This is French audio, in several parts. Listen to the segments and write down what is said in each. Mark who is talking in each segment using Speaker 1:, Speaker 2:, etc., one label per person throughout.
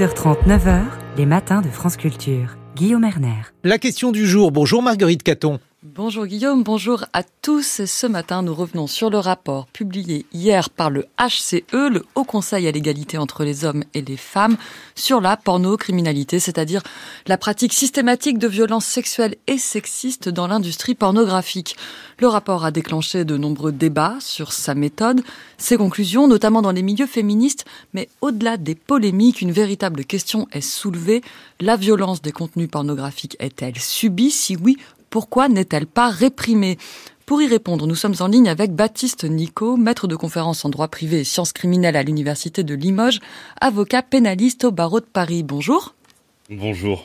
Speaker 1: 6h30, 9h, les matins de France Culture. Guillaume Erner.
Speaker 2: La question du jour. Bonjour Marguerite Caton.
Speaker 3: Bonjour Guillaume, bonjour à tous. Ce matin, nous revenons sur le rapport publié hier par le HCE, le Haut Conseil à l'égalité entre les hommes et les femmes, sur la pornocriminalité, c'est-à-dire la pratique systématique de violences sexuelles et sexistes dans l'industrie pornographique. Le rapport a déclenché de nombreux débats sur sa méthode, ses conclusions, notamment dans les milieux féministes, mais au-delà des polémiques, une véritable question est soulevée. La violence des contenus pornographiques est-elle subie? Si oui, pourquoi n'est-elle pas réprimée? Pour y répondre, nous sommes en ligne avec Baptiste Nico, maître de conférence en droit privé et sciences criminelles à l'Université de Limoges, avocat pénaliste au barreau de Paris. Bonjour.
Speaker 4: Bonjour.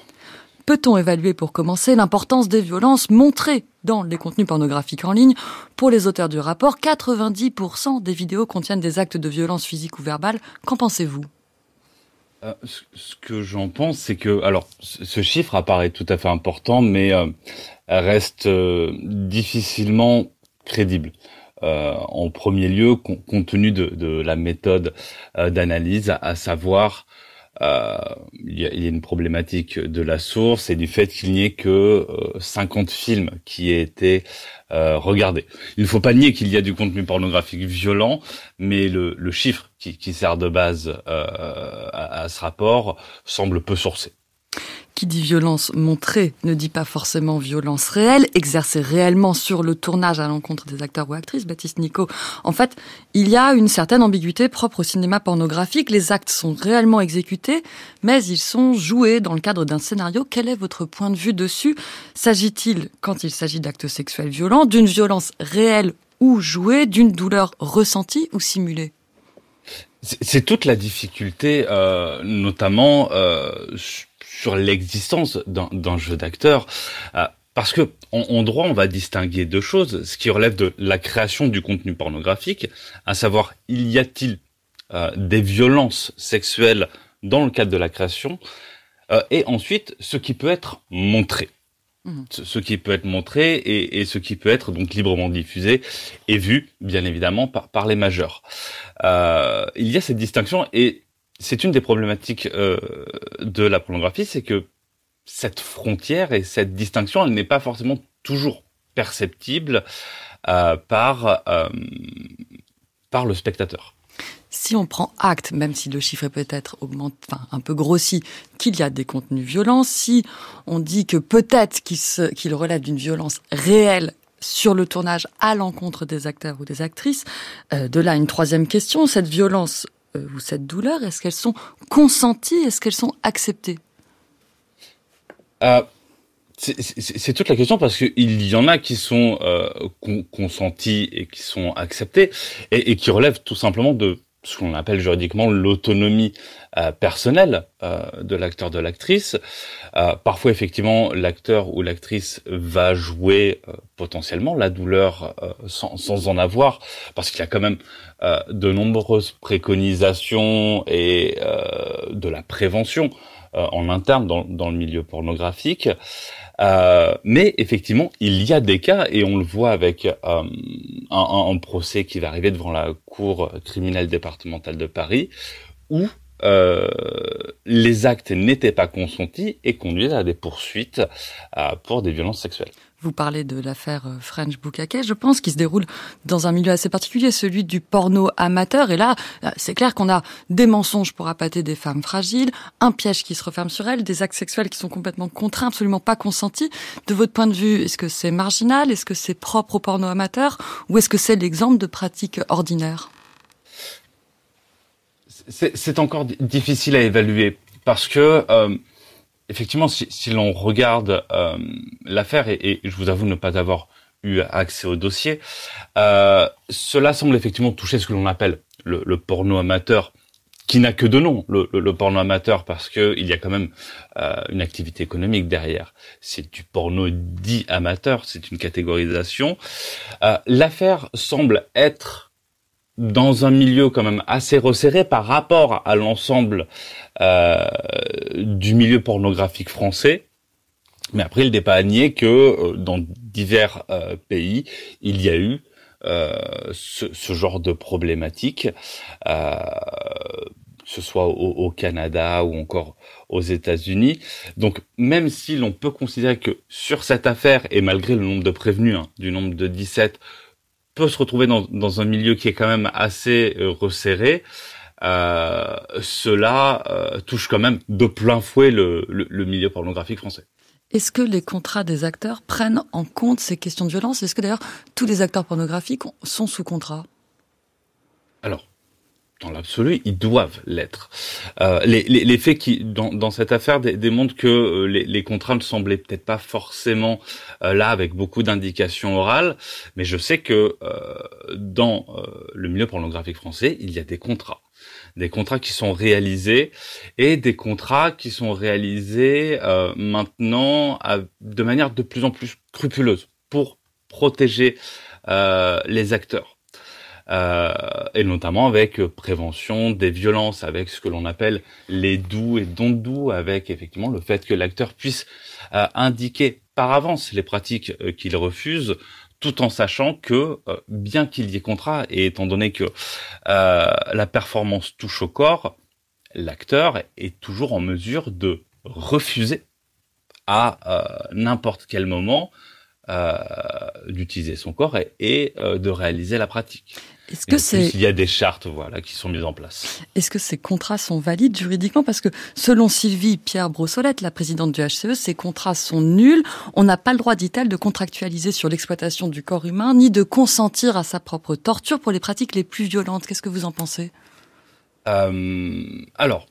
Speaker 3: Peut-on évaluer pour commencer l'importance des violences montrées dans les contenus pornographiques en ligne? Pour les auteurs du rapport, 90% des vidéos contiennent des actes de violence physique ou verbale. Qu'en pensez-vous?
Speaker 4: Ce que j'en pense, c'est que, alors, ce chiffre apparaît tout à fait important, mais euh, reste euh, difficilement crédible. en premier lieu, compte tenu de, la méthode d'analyse, à, savoir il y, a, une problématique de la source et du fait qu'il n'y ait que 50 films qui aient été euh, regardez. Il ne faut pas nier qu'il y a du contenu pornographique violent, mais le, chiffre qui, sert de base euh, à, ce rapport semble peu sourcé
Speaker 3: qui dit violence montrée ne dit pas forcément violence réelle, exercée réellement sur le tournage à l'encontre des acteurs ou actrices, Baptiste Nico. En fait, il y a une certaine ambiguïté propre au cinéma pornographique. Les actes sont réellement exécutés, mais ils sont joués dans le cadre d'un scénario. Quel est votre point de vue dessus? S'agit-il, quand il s'agit d'actes sexuels violents, d'une violence réelle ou jouée, d'une douleur ressentie ou simulée?
Speaker 4: C'est toute la difficulté, euh, notamment euh, sur l'existence d'un jeu d'acteur. Euh, parce que en, droit, on va distinguer deux choses, ce qui relève de la création du contenu pornographique, à savoir, il y a-t-il des violences sexuelles dans le cadre de la création, et ensuite, ce qui peut être montré. Mmh. Ce, qui peut être montré et, ce qui peut être donc librement diffusé et vu, bien évidemment, par, les majeurs. il y a cette distinction et c'est une des problématiques euh, de la pornographie, c'est que cette frontière et cette distinction, elle n'est pas forcément toujours perceptible euh, euh, par le spectateur.
Speaker 3: Si on prend acte, même si le chiffre est peut-être augmenté, enfin un peu grossi, qu'il y a des contenus violents, si on dit que peut-être qu'il relève d'une violence réelle sur le tournage à l'encontre des acteurs ou des actrices. de là, une troisième question, cette violence euh, ou cette douleur, est-ce qu'elles sont consenties, est-ce qu'elles sont acceptées?
Speaker 4: Euh, c'est toute la question parce qu'il y en a qui sont euh, consentis et qui sont acceptés et, et, qui relèvent tout simplement de ce qu'on appelle juridiquement l'autonomie euh, personnelle euh, de l'acteur de l'actrice. Euh, parfois, effectivement, l'acteur ou l'actrice va jouer potentiellement la douleur sans, sans, en avoir, parce qu'il y a quand même de nombreuses préconisations et de la prévention en interne dans, dans, le milieu pornographique. Euh, mais effectivement, il y a des cas, et on le voit avec euh, un, un, procès qui va arriver devant la Cour criminelle départementale de Paris, où euh, les actes n'étaient pas consentis et conduisent à des poursuites pour des violences sexuelles.
Speaker 3: Vous parlez de l'affaire euh, French Bukake, je pense, qui se déroule dans un milieu assez particulier, celui du porno amateur. Et là, euh, c'est clair qu'on a des mensonges pour appâter des femmes fragiles, un piège qui se referme sur elles, des actes sexuels qui sont complètement contraints, absolument pas consentis. De votre point de vue, est-ce que c'est marginal? Est-ce que c'est propre au porno amateur? Ou est-ce que c'est l'exemple de pratiques ordinaires?
Speaker 4: C'est encore difficile à évaluer parce que euh, effectivement, si, l'on regarde euh, l'affaire, et, je vous avoue ne pas avoir eu accès au dossier, euh, cela semble effectivement toucher ce que l'on appelle le, porno amateur, qui n'a que de nom, le, porno amateur, parce que il y a quand même euh, une activité économique derrière. C'est du porno dit amateur, c'est une catégorisation. L'affaire semble être dans un milieu quand même assez resserré par rapport à l'ensemble euh, du milieu pornographique français. Mais après, il n'est pas à nier que euh, dans divers euh, pays, il y a eu euh, ce, ce, genre de problématique ce soit au, Canada ou encore aux États-Unis. Donc même si l'on peut considérer que sur cette affaire, et malgré le nombre de prévenus, hein, du nombre de 17, peut se retrouver dans, dans, un milieu qui est quand même assez euh, resserré, euh, cela euh, touche quand même de plein fouet le, le, le milieu pornographique français.
Speaker 3: Est-ce que les contrats des acteurs prennent en compte ces questions de violence? Est-ce que d'ailleurs tous les acteurs pornographiques sont sous contrat?
Speaker 4: Alors, dans l'absolu, ils doivent l'être. Euh, les, faits qui, dans, dans cette affaire, démontrent que euh, les, contrats ne semblaient peut-être pas forcément euh, là avec beaucoup d'indications orales, mais je sais que dans le milieu pornographique français, il y a des contrats, des contrats qui sont réalisés et des contrats qui sont réalisés maintenant de manière de plus en plus scrupuleuse pour protéger les acteurs euh, et notamment avec euh, prévention des violences, avec ce que l'on appelle les doux et dons doux, avec effectivement le fait que l'acteur puisse euh, indiquer par avance les pratiques qu'il refuse, tout en sachant que bien qu'il y ait contrat, et étant donné que la performance touche au corps, l'acteur est toujours en mesure de refuser à n'importe quel moment euh, d'utiliser son corps et, euh, de réaliser la pratique. Est-ce que c'est il y a des chartes voilà qui sont mises en place.
Speaker 3: Est-ce que ces contrats sont valides juridiquement? Parce que selon Sylvie Pierre Brossolette, la présidente du HCE, ces contrats sont nuls. On n'a pas le droit, dit-elle, de contractualiser sur l'exploitation du corps humain ni de consentir à sa propre torture pour les pratiques les plus violentes. Qu'est-ce que vous en pensez?
Speaker 4: Euh, Alors,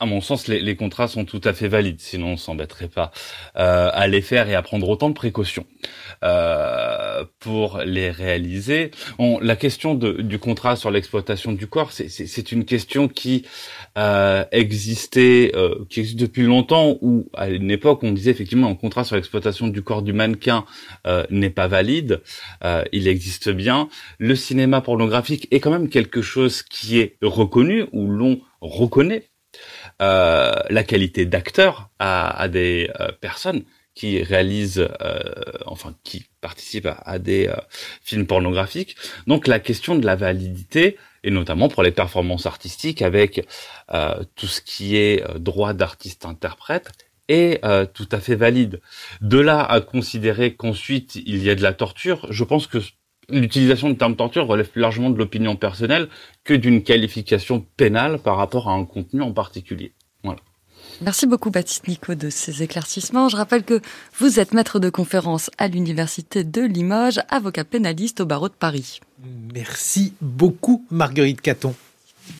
Speaker 4: à mon sens, les, les, contrats sont tout à fait valides, sinon on s'embêterait pas euh, à les faire et à prendre autant de précautions euh, pour les réaliser. On, la question de, du contrat sur l'exploitation du corps, c'est une question qui euh, existait, euh, qui existe depuis longtemps, où à une époque on disait effectivement un contrat sur l'exploitation du corps du mannequin euh, n'est pas valide. Euh, il existe bien. Le cinéma pornographique est quand même quelque chose qui est reconnu, où l'on reconnaît euh, la qualité d'acteur à, à, des euh, personnes qui réalisent, euh, enfin qui participent à, des films pornographiques. Donc la question de la validité, et notamment pour les performances artistiques avec tout ce qui est droit d'artiste-interprète, est tout à fait valide. De là à considérer qu'ensuite il y a de la torture, je pense que l'utilisation du terme torture relève plus largement de l'opinion personnelle que d'une qualification pénale par rapport à un contenu en particulier. Voilà.
Speaker 3: Merci beaucoup Baptiste Nico de ces éclaircissements. Je rappelle que vous êtes maître de conférence à l'Université de Limoges, avocat pénaliste au barreau de Paris.
Speaker 2: Merci beaucoup Marguerite Caton.